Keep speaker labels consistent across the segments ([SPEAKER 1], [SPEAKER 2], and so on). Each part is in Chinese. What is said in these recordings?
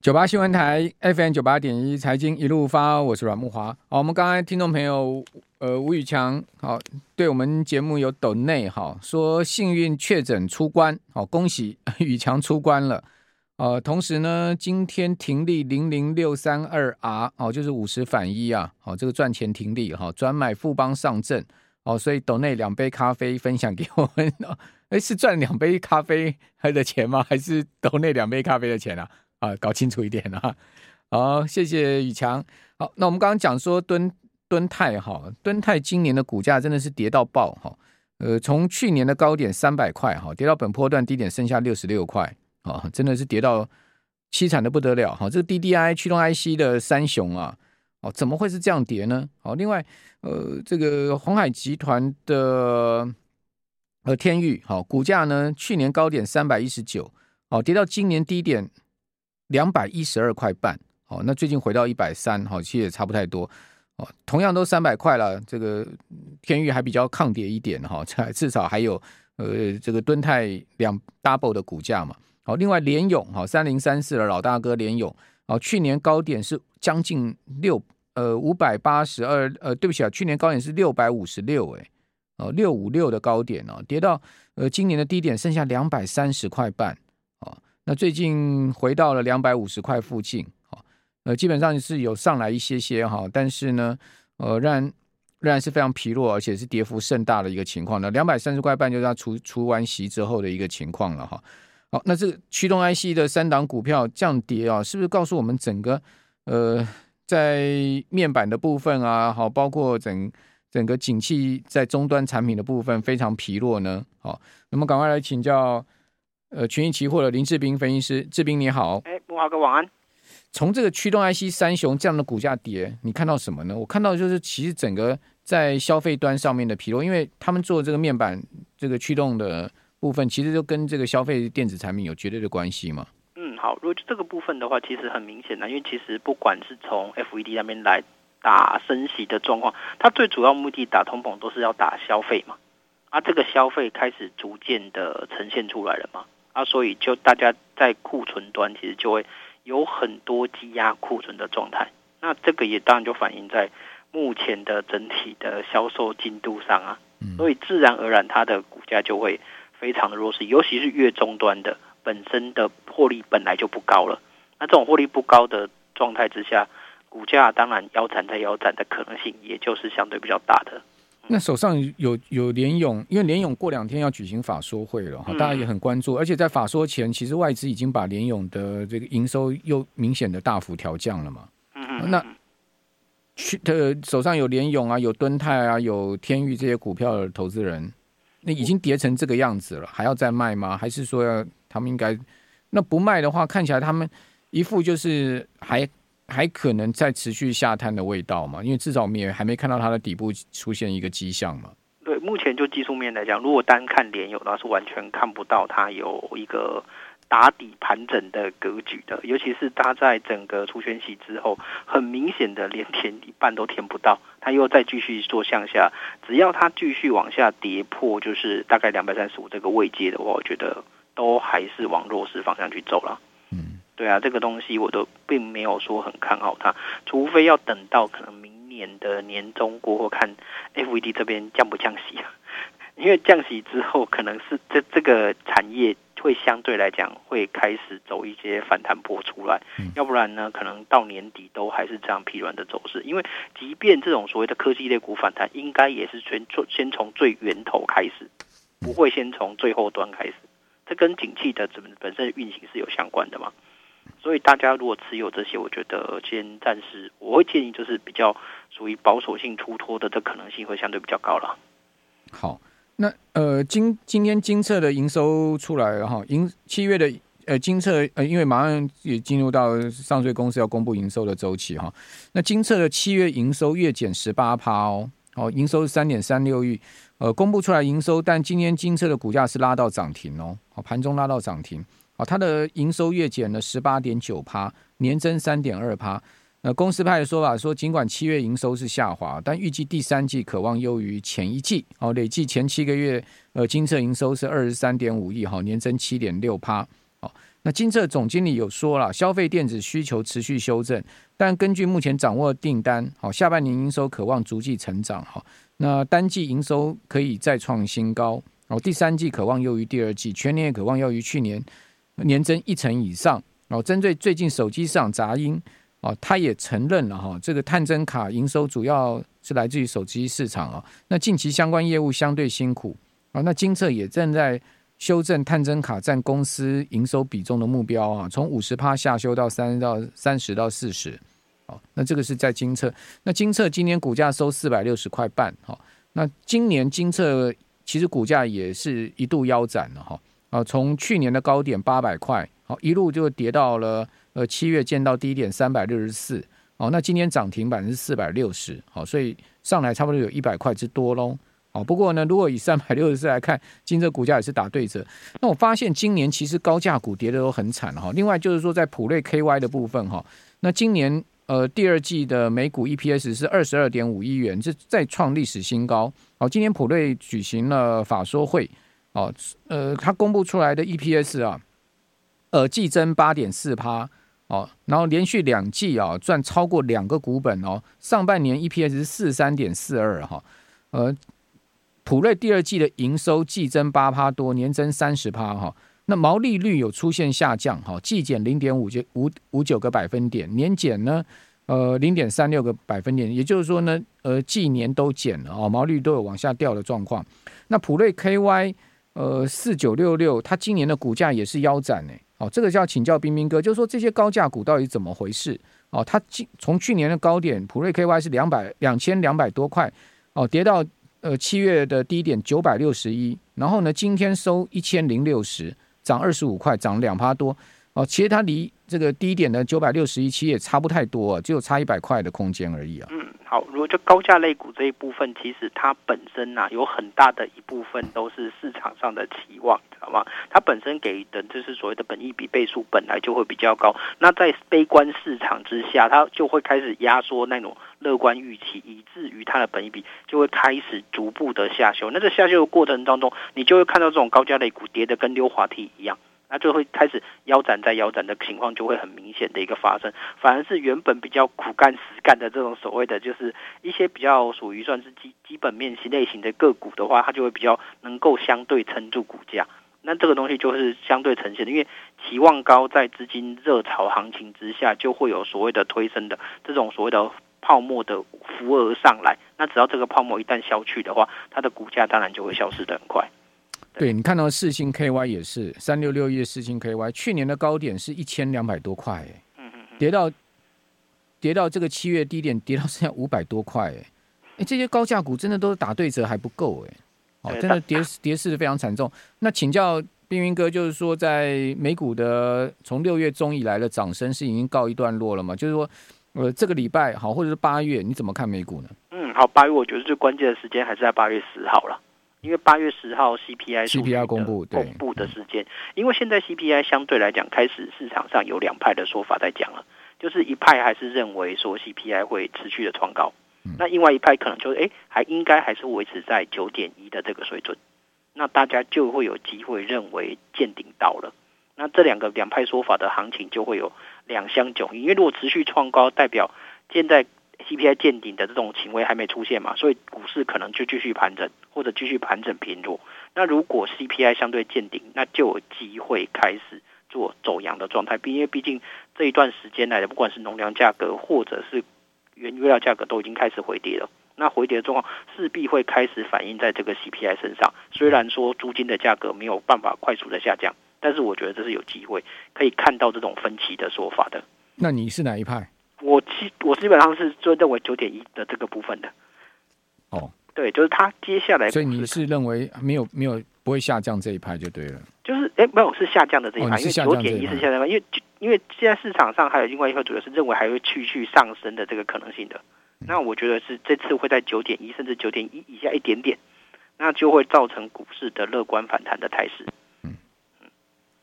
[SPEAKER 1] 九八新闻台 FM 九八点一财经一路发，我是阮木华。好，我们刚才听众朋友，呃，吴宇强，好，对我们节目有抖内，哈，说幸运确诊出关，好，恭喜 宇强出关了。呃，同时呢，今天停利零零六三二 R，哦，就是五十反一啊，好，这个赚钱停利哈，转买富邦上证，哦，所以抖内两杯咖啡分享给我们，哎，是赚两杯咖啡的钱吗？还是抖内两杯咖啡的钱啊？啊，搞清楚一点啊！好，谢谢宇强。好，那我们刚刚讲说敦敦泰哈，敦泰今年的股价真的是跌到爆哈。呃，从去年的高点三百块哈，跌到本波段低点剩下六十六块啊，真的是跌到凄惨的不得了哈。这个 DDI 驱动 IC 的三雄啊，哦，怎么会是这样跌呢？好，另外呃，这个鸿海集团的呃天域好，股价呢去年高点三百一十九，哦，跌到今年低点。两百一十二块半，哦，那最近回到一百三，好，其实也差不太多，哦，同样都三百块了，这个天域还比较抗跌一点，哈，至少还有呃这个敦泰两 double 的股价嘛，好，另外联咏，哈，三零三四的老大哥联咏，哦，去年高点是将近六呃五百八十二，呃，对不起啊，去年高点是六百五十六，哎，哦，六五六的高点哦，跌到呃今年的低点剩下两百三十块半。那最近回到了两百五十块附近，呃，基本上是有上来一些些哈，但是呢，呃，仍然仍然是非常疲弱，而且是跌幅甚大的一个情况。那两百三十块半就是它除除完息之后的一个情况了哈。好，那这驱动 IC 的三档股票降跌啊，是不是告诉我们整个呃在面板的部分啊，好，包括整整个景气在终端产品的部分非常疲弱呢？好，那么赶快来请教。呃，群益期货的林志斌分析师，志斌你好，
[SPEAKER 2] 哎，木华哥晚安。
[SPEAKER 1] 从这个驱动 IC 三雄这样的股价跌，你看到什么呢？我看到就是其实整个在消费端上面的疲弱，因为他们做这个面板这个驱动的部分，其实就跟这个消费电子产品有绝对的关系嘛。
[SPEAKER 2] 嗯，好，如果这个部分的话，其实很明显的，因为其实不管是从 FED 那边来打升息的状况，它最主要目的打通膨都是要打消费嘛，啊，这个消费开始逐渐的呈现出来了嘛。啊，所以就大家在库存端其实就会有很多积压库存的状态，那这个也当然就反映在目前的整体的销售进度上啊，所以自然而然它的股价就会非常的弱势，尤其是越终端的本身的获利本来就不高了，那这种获利不高的状态之下，股价当然腰斩再腰斩的可能性也就是相对比较大的。
[SPEAKER 1] 那手上有有联咏，因为联咏过两天要举行法说会了哈，大家也很关注。而且在法说前，其实外资已经把联咏的这个营收又明显的大幅调降了嘛。嗯，那去的手上有联咏啊，有敦泰啊，有天域这些股票的投资人，那已经跌成这个样子了，还要再卖吗？还是说要他们应该那不卖的话，看起来他们一副就是还。还可能再持续下探的味道嘛？因为至少我们也还没看到它的底部出现一个迹象嘛。
[SPEAKER 2] 对，目前就技术面来讲，如果单看联咏的话，是完全看不到它有一个打底盘整的格局的。尤其是它在整个除权息之后，很明显的连填一半都填不到，它又再继续做向下。只要它继续往下跌破，就是大概两百三十五这个位阶的话，我觉得都还是往弱势方向去走了。对啊，这个东西我都并没有说很看好它，除非要等到可能明年的年中过后看 FED 这边降不降息啊？因为降息之后，可能是这这个产业会相对来讲会开始走一些反弹波出来，要不然呢，可能到年底都还是这样疲软的走势。因为即便这种所谓的科技类股反弹，应该也是先从先从最源头开始，不会先从最后端开始。这跟景气的本本身运行是有相关的嘛？所以大家如果持有这些，我觉得先暂时我会建议就是比较属于保守性出脱的，这可能性会相对比较高了。
[SPEAKER 1] 好，那呃今今天精测的营收出来了哈，营七月的呃精测呃因为马上也进入到上税公司要公布营收的周期哈，那精测的七月营收月减十八趴哦，哦营收是三点三六亿，呃公布出来营收，但今天精测的股价是拉到涨停哦，哦盘中拉到涨停。它的营收月减了十八点九趴，年增三点二趴。那公司派的说法说，尽管七月营收是下滑，但预计第三季可望优于前一季。哦，累计前七个月，呃，金策营收是二十三点五亿，哈，年增七点六趴。好，那金策总经理有说了，消费电子需求持续修正，但根据目前掌握的订单，好，下半年营收可望逐季成长，好，那单季营收可以再创新高，哦，第三季可望优于第二季，全年也可望优于去年年增一成以上。哦，针对最近手机市场杂音，哦，他也承认了哈，这个探针卡营收主要是来自于手机市场啊，那近期相关业务相对辛苦啊，那金测也正在。修正探针卡占公司营收比重的目标啊，从五十趴下修到三到三十到四十，哦，那这个是在金测。那金测今年股价收四百六十块半，哈，那今年金测其实股价也是一度腰斩了哈，啊，从去年的高点八百块，好，一路就跌到了呃七月见到低点三百六十四，哦，那今年涨停板是四百六十，好，所以上来差不多有一百块之多喽。好，不过呢，如果以三百六十四来看，精测股价也是打对折。那我发现今年其实高价股跌的都很惨哈。另外就是说，在普瑞 KY 的部分哈，那今年呃第二季的每股 EPS 是二十二点五亿元，这再创历史新高。好，今年普瑞举行了法说会，哦，呃，他公布出来的 EPS 啊，呃，季增八点四趴，哦，然后连续两季啊赚超过两个股本哦，上半年 EPS 是四三点四二哈，呃。普瑞第二季的营收季增八趴多，年增三十趴哈。那毛利率有出现下降哈，季减零点五九五五九个百分点，年减呢呃零点三六个百分点，也就是说呢呃季年都减了哦，毛利率都有往下掉的状况。那普瑞 KY 呃四九六六，它今年的股价也是腰斩呢。哦，这个就要请教彬彬哥，就是说这些高价股到底怎么回事？哦，它今从去年的高点普瑞 KY 是两百两千两百多块哦，跌到。呃，七月的低点九百六十一，然后呢，今天收一千零六十，涨二十五块，涨两趴多。哦，其实它离这个低点的九百六十一期也差不太多，只有差一百块的空间而已啊。
[SPEAKER 2] 嗯，好，如果就高价类股这一部分，其实它本身呐、啊，有很大的一部分都是市场上的期望，知道吗？它本身给的就是所谓的本益比倍数本来就会比较高，那在悲观市场之下，它就会开始压缩那种。乐观预期，以至于它的本益比就会开始逐步的下修。那在下修的过程当中，你就会看到这种高价类股跌得跟溜滑梯一样，那就会开始腰斩再腰斩的情况就会很明显的一个发生。反而是原本比较苦干实干的这种所谓的，就是一些比较属于算是基基本面型类型的个股的话，它就会比较能够相对撑住股价。那这个东西就是相对呈现的，因为期望高，在资金热潮行情之下，就会有所谓的推升的这种所谓的。泡沫的浮额上来，那只要这个泡沫一旦消去的话，它的股价当然就会消失的很快。
[SPEAKER 1] 对，你看到四星 KY 也是三六六一四星 KY，去年的高点是一千两百多块，哎，嗯嗯，跌到跌到这个七月低点，跌到剩下五百多块，哎，哎，这些高价股真的都是打对折还不够，哎，哦，真的跌跌势非常惨重。那请教冰云哥，就是说在美股的从六月中以来的涨升是已经告一段落了吗？就是说。呃，这个礼拜好，或者是八月，你怎么看美股呢？
[SPEAKER 2] 嗯，好，八月我觉得最关键的时间还是在八月十号了，因为八月十号 CPI
[SPEAKER 1] CPI 公布
[SPEAKER 2] 公布的时间，因为现在 CPI 相对来讲开始市场上有两派的说法在讲了，就是一派还是认为说 CPI 会持续的创高，嗯，那另外一派可能就是哎，还应该还是维持在九点一的这个水准，那大家就会有机会认为见顶到了。那这两个两派说法的行情就会有两相迥异，因为如果持续创高，代表现在 CPI 见顶的这种行为还没出现嘛，所以股市可能就继续盘整，或者继续盘整偏弱。那如果 CPI 相对见顶，那就有机会开始做走阳的状态，因为毕竟这一段时间来的，不管是农粮价格或者是原物料价格都已经开始回跌了，那回跌的状况势必会开始反映在这个 CPI 身上。虽然说租金的价格没有办法快速的下降。但是我觉得这是有机会可以看到这种分歧的说法的。
[SPEAKER 1] 那你是哪一派？
[SPEAKER 2] 我基我基本上是就认为九点一的这个部分的。
[SPEAKER 1] 哦，
[SPEAKER 2] 对，就是它接下来。
[SPEAKER 1] 所以你是认为没有没有不会下降这一派就对了。
[SPEAKER 2] 就是哎，没有是下降的这一派，哦、因为九点一是下降的，因为因为现在市场上还有另外一块主要是认为还会继续上升的这个可能性的。嗯、那我觉得是这次会在九点一甚至九点一以下一点点，那就会造成股市的乐观反弹的态势。
[SPEAKER 1] 嗯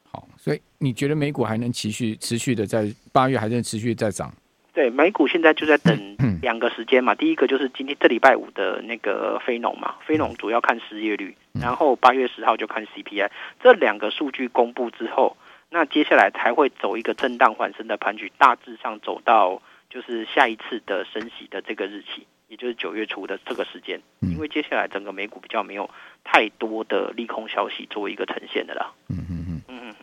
[SPEAKER 1] 好所以你觉得美股还能持续持续的在八月还能持续在涨？
[SPEAKER 2] 对，美股现在就在等两个时间嘛。第一个就是今天这礼拜五的那个非农嘛，非农主要看失业率，然后八月十号就看 CPI。这两个数据公布之后，那接下来才会走一个震荡缓升的盘局，大致上走到就是下一次的升息的这个日期，也就是九月初的这个时间。因为接下来整个美股比较没有太多的利空消息作为一个呈现的啦。
[SPEAKER 1] 嗯嗯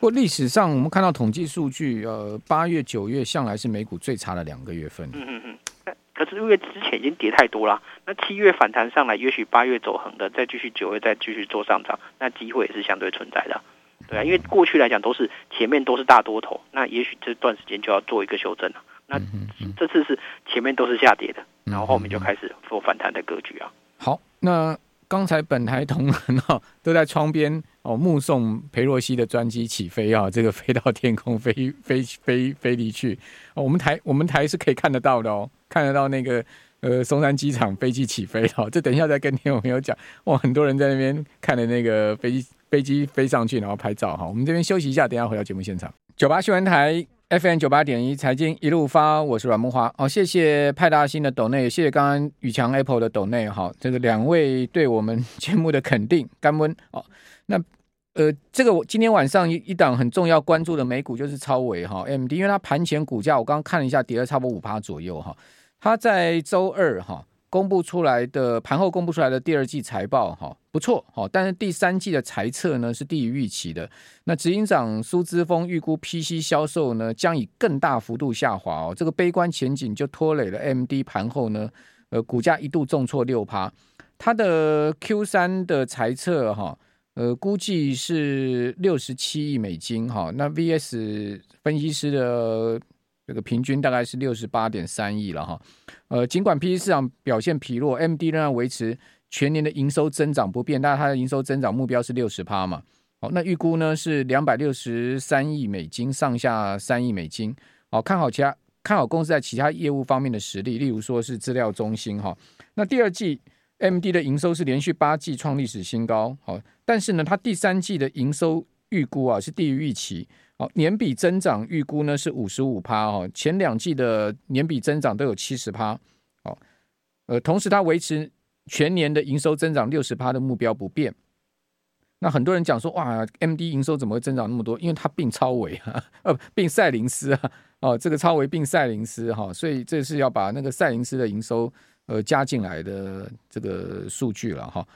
[SPEAKER 1] 过历史上我们看到统计数据，呃，八月、九月向来是美股最差的两个月份。
[SPEAKER 2] 嗯嗯嗯。可是因为之前已经跌太多了，那七月反弹上来，也许八月走横的，再继续九月再继续做上涨，那机会也是相对存在的。对啊，因为过去来讲都是前面都是大多头，那也许这段时间就要做一个修正了。那这次是前面都是下跌的，然后后面就开始做反弹的格局啊。
[SPEAKER 1] 好，那刚才本台同仁哈都在窗边哦目送裴若曦的专机起飞啊，这个飞到天空飞 飞飞飞离去。哦，我们台我们台是可以看得到的哦，看得到那个呃松山机场飞机起飞哦。这等一下再跟听众朋友讲。哇，很多人在那边看的那个飞机。飞机飞上去，然后拍照哈。我们这边休息一下，等一下回到节目现场。九八新闻台 FM 九八点一财经一路发，我是阮慕驊。哦，谢谢派大星的抖内，谢谢刚刚宇强 Apple 的抖内哈。这个两位对我们 节目的肯定，甘温哦。那呃，这个我今天晚上一一档很重要关注的美股就是超微哈 MD，因为它盘前股价我刚刚看了一下，跌了差不多五趴左右哈。它在周二哈。公布出来的盘后公布出来的第二季财报哈不错哈，但是第三季的财测呢是低于预期的。那执行长苏之峰预估 PC 销售呢将以更大幅度下滑哦，这个悲观前景就拖累了 MD 盘后呢，呃股价一度重挫六趴。它的 Q 三的财测哈，呃估计是六十七亿美金哈，那 VS 分析师的。这个平均大概是六十八点三亿了哈，呃，尽管 PC 市场表现疲弱，MD 仍然维持全年的营收增长不变，但是它的营收增长目标是六十趴嘛，好，那预估呢是两百六十三亿美金上下三亿美金，好，看好其他看好公司在其他业务方面的实力，例如说是资料中心哈，那第二季 MD 的营收是连续八季创历史新高，好，但是呢，它第三季的营收预估啊是低于预期。好，年比增长预估呢是五十五趴哦，前两季的年比增长都有七十趴。好，呃，同时它维持全年的营收增长六十趴的目标不变。那很多人讲说，哇，MD 营收怎么会增长那么多？因为它并超微啊，呃，并赛灵思啊，哦，这个超微并赛灵思哈，所以这是要把那个赛灵思的营收呃加进来的这个数据了哈。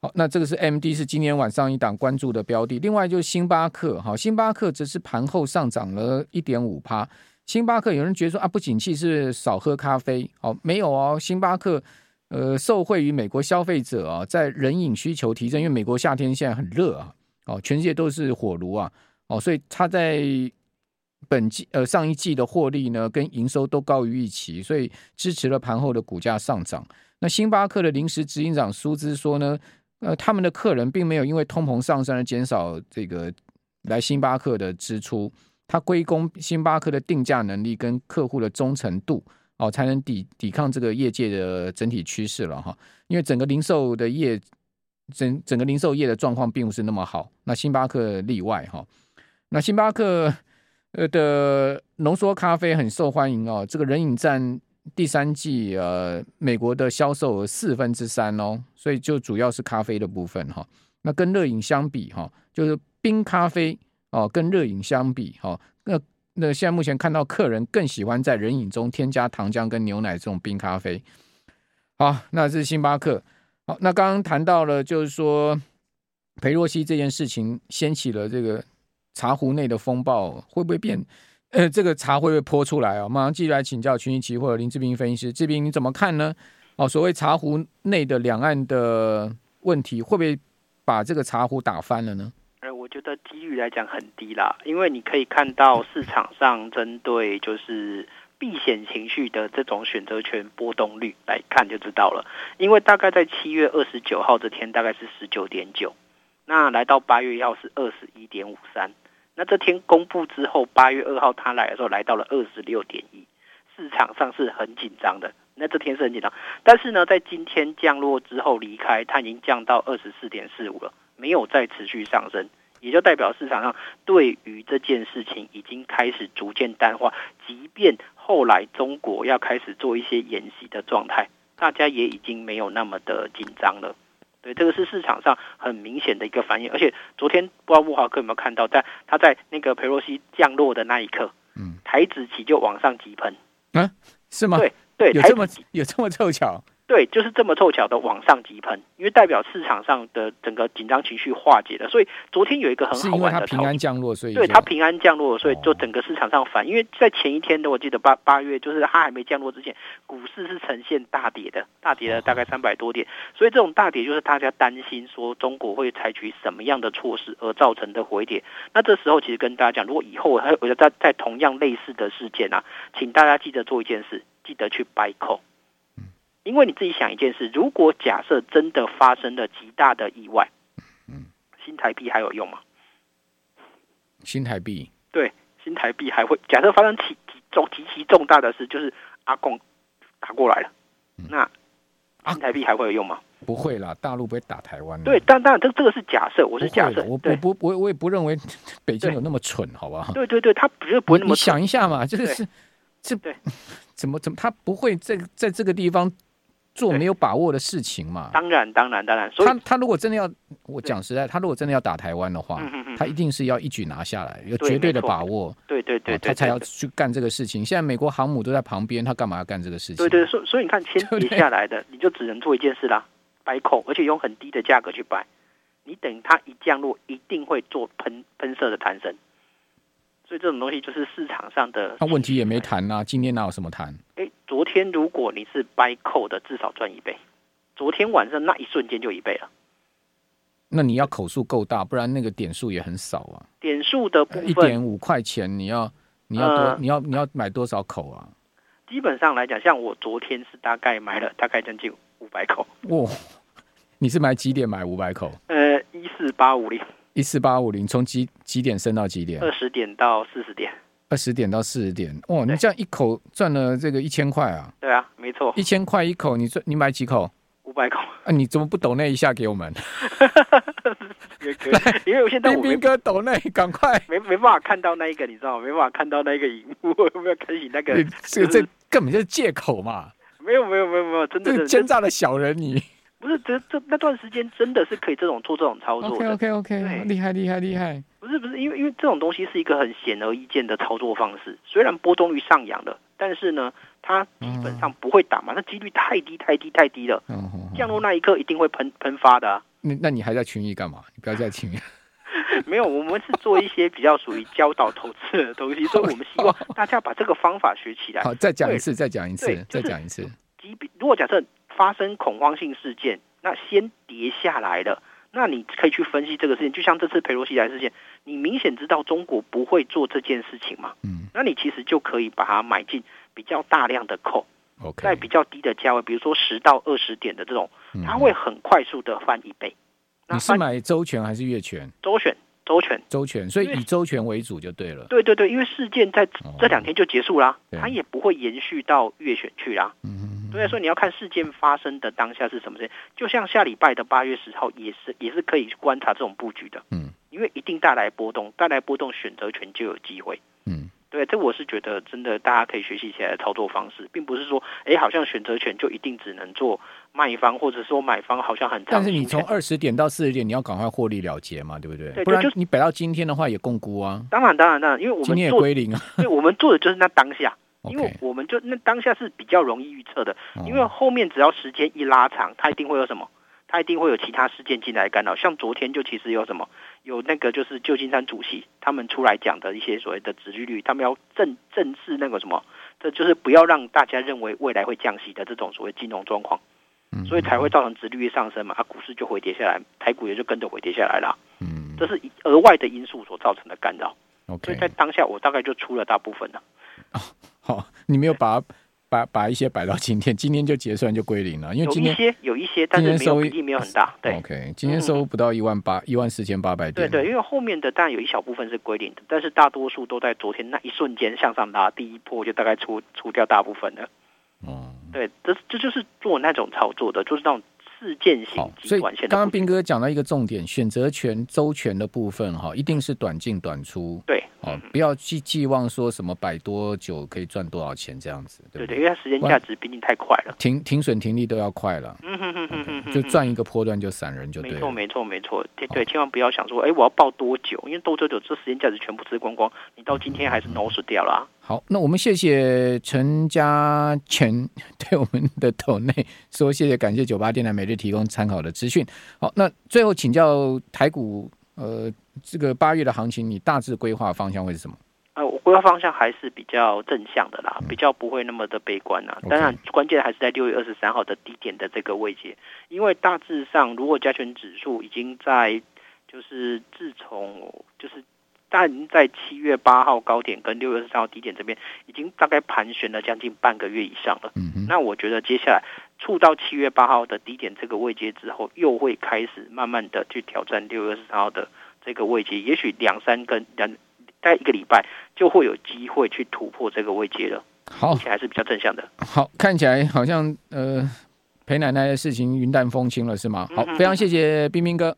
[SPEAKER 1] 好，那这个是 M D 是今天晚上一档关注的标的。另外就是星巴克，哈，星巴克则是盘后上涨了一点五趴。星巴克有人觉得说啊，不景气是少喝咖啡，哦，没有哦，星巴克呃受惠于美国消费者啊，在人饮需求提升，因为美国夏天现在很热啊，哦，全世界都是火炉啊，哦，所以它在本季呃上一季的获利呢跟营收都高于预期，所以支持了盘后的股价上涨。那星巴克的临时执行长苏姿说呢，呃，他们的客人并没有因为通膨上升而减少这个来星巴克的支出，他归功星巴克的定价能力跟客户的忠诚度哦，才能抵抵抗这个业界的整体趋势了哈。因为整个零售的业整整个零售业的状况并不是那么好，那星巴克例外哈。那星巴克呃的浓缩咖啡很受欢迎哦，这个冷饮占。第三季呃，美国的销售额四分之三哦，所以就主要是咖啡的部分哈。那跟热饮相比哈，就是冰咖啡哦，跟热饮相比哈，那那现在目前看到客人更喜欢在人饮中添加糖浆跟牛奶这种冰咖啡。好，那是星巴克。好，那刚刚谈到了，就是说裴若曦这件事情掀起了这个茶壶内的风暴，会不会变？呃，这个茶会不会泼出来啊？马上继续来请教群益期货林志斌分析师，志斌你怎么看呢？哦，所谓茶壶内的两岸的问题，会不会把这个茶壶打翻了呢？
[SPEAKER 2] 呃，我觉得几率来讲很低啦，因为你可以看到市场上针对就是避险情绪的这种选择权波动率来看就知道了，因为大概在七月二十九号这天大概是十九点九，那来到八月一号是二十一点五三。那这天公布之后，八月二号他来的时候来到了二十六点一，市场上是很紧张的。那这天是很紧张，但是呢，在今天降落之后离开，它已经降到二十四点四五了，没有再持续上升，也就代表市场上对于这件事情已经开始逐渐淡化。即便后来中国要开始做一些演习的状态，大家也已经没有那么的紧张了。对，这个是市场上很明显的一个反应。而且昨天不知道木华哥有没有看到，在他在那个佩洛西降落的那一刻，嗯，台子期就往上急喷，
[SPEAKER 1] 啊，是吗？
[SPEAKER 2] 对对，
[SPEAKER 1] 有这么有这么凑巧。
[SPEAKER 2] 对，就是这么凑巧的往上急喷，因为代表市场上的整个紧张情绪化解了，所以昨天有一个很好玩的，
[SPEAKER 1] 是因为它平安降落，所以
[SPEAKER 2] 对它平安降落，所以就整个市场上反，因为在前一天的我记得八八月，就是它还没降落之前，股市是呈现大跌的，大跌了大概三百多点，所以这种大跌就是大家担心说中国会采取什么样的措施而造成的回跌。那这时候其实跟大家讲，如果以后还有在在同样类似的事件啊，请大家记得做一件事，记得去 buy call。因为你自己想一件事，如果假设真的发生了极大的意外，嗯，新台币还有用吗？
[SPEAKER 1] 新台币
[SPEAKER 2] 对，新台币还会假设发生极极重极其重大的事，就是阿贡打过来了，嗯、那新台币还会有用吗？
[SPEAKER 1] 不会啦，大陆不会打台湾。
[SPEAKER 2] 对，但当然这这个是假设，我是假设，
[SPEAKER 1] 我我不我我也不认为 北京有那么蠢，好吧？
[SPEAKER 2] 对对对，他不是不会那么蠢。
[SPEAKER 1] 你想一下嘛，这个是这
[SPEAKER 2] 对
[SPEAKER 1] 怎么怎么他不会在在这个地方。做没有把握的事情嘛？
[SPEAKER 2] 当然，当然，当然。所以
[SPEAKER 1] 他他如果真的要，我讲实在，他如果真的要打台湾的话，他一定是要一举拿下来，有绝对的把握。
[SPEAKER 2] 对对对，
[SPEAKER 1] 他才要去干这个事情。现在美国航母都在旁边，他干嘛要干这个事情？
[SPEAKER 2] 对对，所所以你看，先跌下来的，你就只能做一件事啦，buy call，而且用很低的价格去 buy。你等它一降落，一定会做喷喷射的弹升。所以这种东西就是市场上的。
[SPEAKER 1] 那问题也没谈呐，今天哪有什么谈？
[SPEAKER 2] 哎，昨天如果你是 buy call 的，至少赚一倍。昨天晚上那一瞬间就一倍了。
[SPEAKER 1] 那你要口数够大，不然那个点数也很少啊。
[SPEAKER 2] 点数的部分
[SPEAKER 1] 一点五块钱，你要你要多、呃、你要你要买多少口啊？
[SPEAKER 2] 基本上来讲，像我昨天是大概买了大概将近五百口。
[SPEAKER 1] 哇、哦，你是买几点买五百口？
[SPEAKER 2] 呃，一四八五零。
[SPEAKER 1] 一四八五零，从几几点升到几点？
[SPEAKER 2] 二十点到四十点。
[SPEAKER 1] 二十点到四十点，哇！你这样一口赚了这个一千块啊？
[SPEAKER 2] 对啊，没错。
[SPEAKER 1] 一千块一口，你赚你买几口？
[SPEAKER 2] 五百口。
[SPEAKER 1] 啊，你怎么不抖那一下给我们？
[SPEAKER 2] 也可以，因为我现在
[SPEAKER 1] 冰冰 哥抖那，赶快。
[SPEAKER 2] 没没办法看到那一个，你知道吗？没办法看到那个荧幕，有没有开启那个？
[SPEAKER 1] 这个这根本就是借口嘛！
[SPEAKER 2] 没有没有没有没有，真的
[SPEAKER 1] 奸诈的小人你。
[SPEAKER 2] 不是，这这那段时间真的是可以这种做这种操作的。
[SPEAKER 1] OK OK OK，厉害厉害厉害。
[SPEAKER 2] 不是不是，因为因为这种东西是一个很显而易见的操作方式。虽然波动率上扬了，但是呢，它基本上不会打嘛，那几率太低太低太低了。降落那一刻一定会喷喷发的。
[SPEAKER 1] 那那你还在群益干嘛？你不要再群益。
[SPEAKER 2] 没有，我们是做一些比较属于教导投资的东西，所以我们希望大家把这个方法学起来。
[SPEAKER 1] 好，再讲一次，再讲一次，再讲一次。
[SPEAKER 2] 即便如果假设。发生恐慌性事件，那先跌下来了，那你可以去分析这个事情。就像这次佩洛西来事件，你明显知道中国不会做这件事情嘛？嗯，那你其实就可以把它买进比较大量的 call，在比较低的价位，比如说十到二十点的这种，它会很快速的翻一倍。
[SPEAKER 1] 你是买周权还是月权？
[SPEAKER 2] 周权，周权，
[SPEAKER 1] 周权，所以以周权为主就对了。
[SPEAKER 2] 对对对，因为事件在这两天就结束啦，它也不会延续到月选去啦。嗯。所以说你要看事件发生的当下是什么事，就像下礼拜的八月十号也是也是可以观察这种布局的，嗯，因为一定带来波动，带来波动选择权就有机会，嗯，对，这我是觉得真的大家可以学习起来的操作方式，并不是说哎好像选择权就一定只能做卖方，或者说买方好像很，
[SPEAKER 1] 但是你从二十点到四十点你要赶快获利了结嘛，对不对？对，不然就你摆到今天的话也共估啊，
[SPEAKER 2] 当然当然当然，因为我们
[SPEAKER 1] 今天也归零啊，
[SPEAKER 2] 对，我们做的就是那当下。因为我们就那当下是比较容易预测的，因为后面只要时间一拉长，它一定会有什么？它一定会有其他事件进来干扰。像昨天就其实有什么？有那个就是旧金山主席他们出来讲的一些所谓的殖利率，他们要正正视那个什么？这就是不要让大家认为未来会降息的这种所谓金融状况，所以才会造成殖利率上升嘛，啊，股市就回跌下来，台股也就跟着回跌下来了。嗯，这是额外的因素所造成的干扰。所以在当下我大概就出了大部分了。
[SPEAKER 1] 好，你没有把把把一些摆到今天，今天就结算就归零了，因为今天
[SPEAKER 2] 有一些有一些，但是没有比例没有很大。对
[SPEAKER 1] ，OK，今天收不到一万八，一万四千八百点。
[SPEAKER 2] 对对，因为后面的当然有一小部分是归零的，但是大多数都在昨天那一瞬间向上拉，第一波就大概出出掉大部分了。哦，对，这这就是做那种操作的，就是那种事件型，
[SPEAKER 1] 所以刚刚斌哥讲到一个重点，选择权周全的部分哈，一定是短进短出。
[SPEAKER 2] 对，
[SPEAKER 1] 哦，不要寄寄望说什么摆多久可以赚多少钱这样子。对
[SPEAKER 2] 对，因为它时间价值毕竟太快了，
[SPEAKER 1] 停停损停利都要快了。嗯哼哼哼哼，就赚一个波段就散人就对。
[SPEAKER 2] 没错没错没错，对对，千万不要想说，哎，我要抱多久？因为多久久这时间价值全部吃光光，你到今天还是 no 死掉了。
[SPEAKER 1] 好，那我们谢谢陈家全 对我们的抖内说谢谢，感谢九八电台每日提供参考的资讯。好，那最后请教台股，呃，这个八月的行情，你大致规划方向会是什么？
[SPEAKER 2] 呃，我规划方向还是比较正向的啦，比较不会那么的悲观啦。当然，关键还是在六月二十三号的低点的这个位阶，因为大致上，如果加权指数已经在，就是自从就是。但在七月八号高点跟六月十三号低点这边，已经大概盘旋了将近半个月以上了。嗯哼，那我觉得接下来触到七月八号的低点这个位阶之后，又会开始慢慢的去挑战六月十三号的这个位阶，也许两三根两大概一个礼拜就会有机会去突破这个位阶了。好，而且还是比较正向的。
[SPEAKER 1] 好，看起来好像呃裴奶奶的事情云淡风轻了，是吗？好，非常谢谢冰冰哥。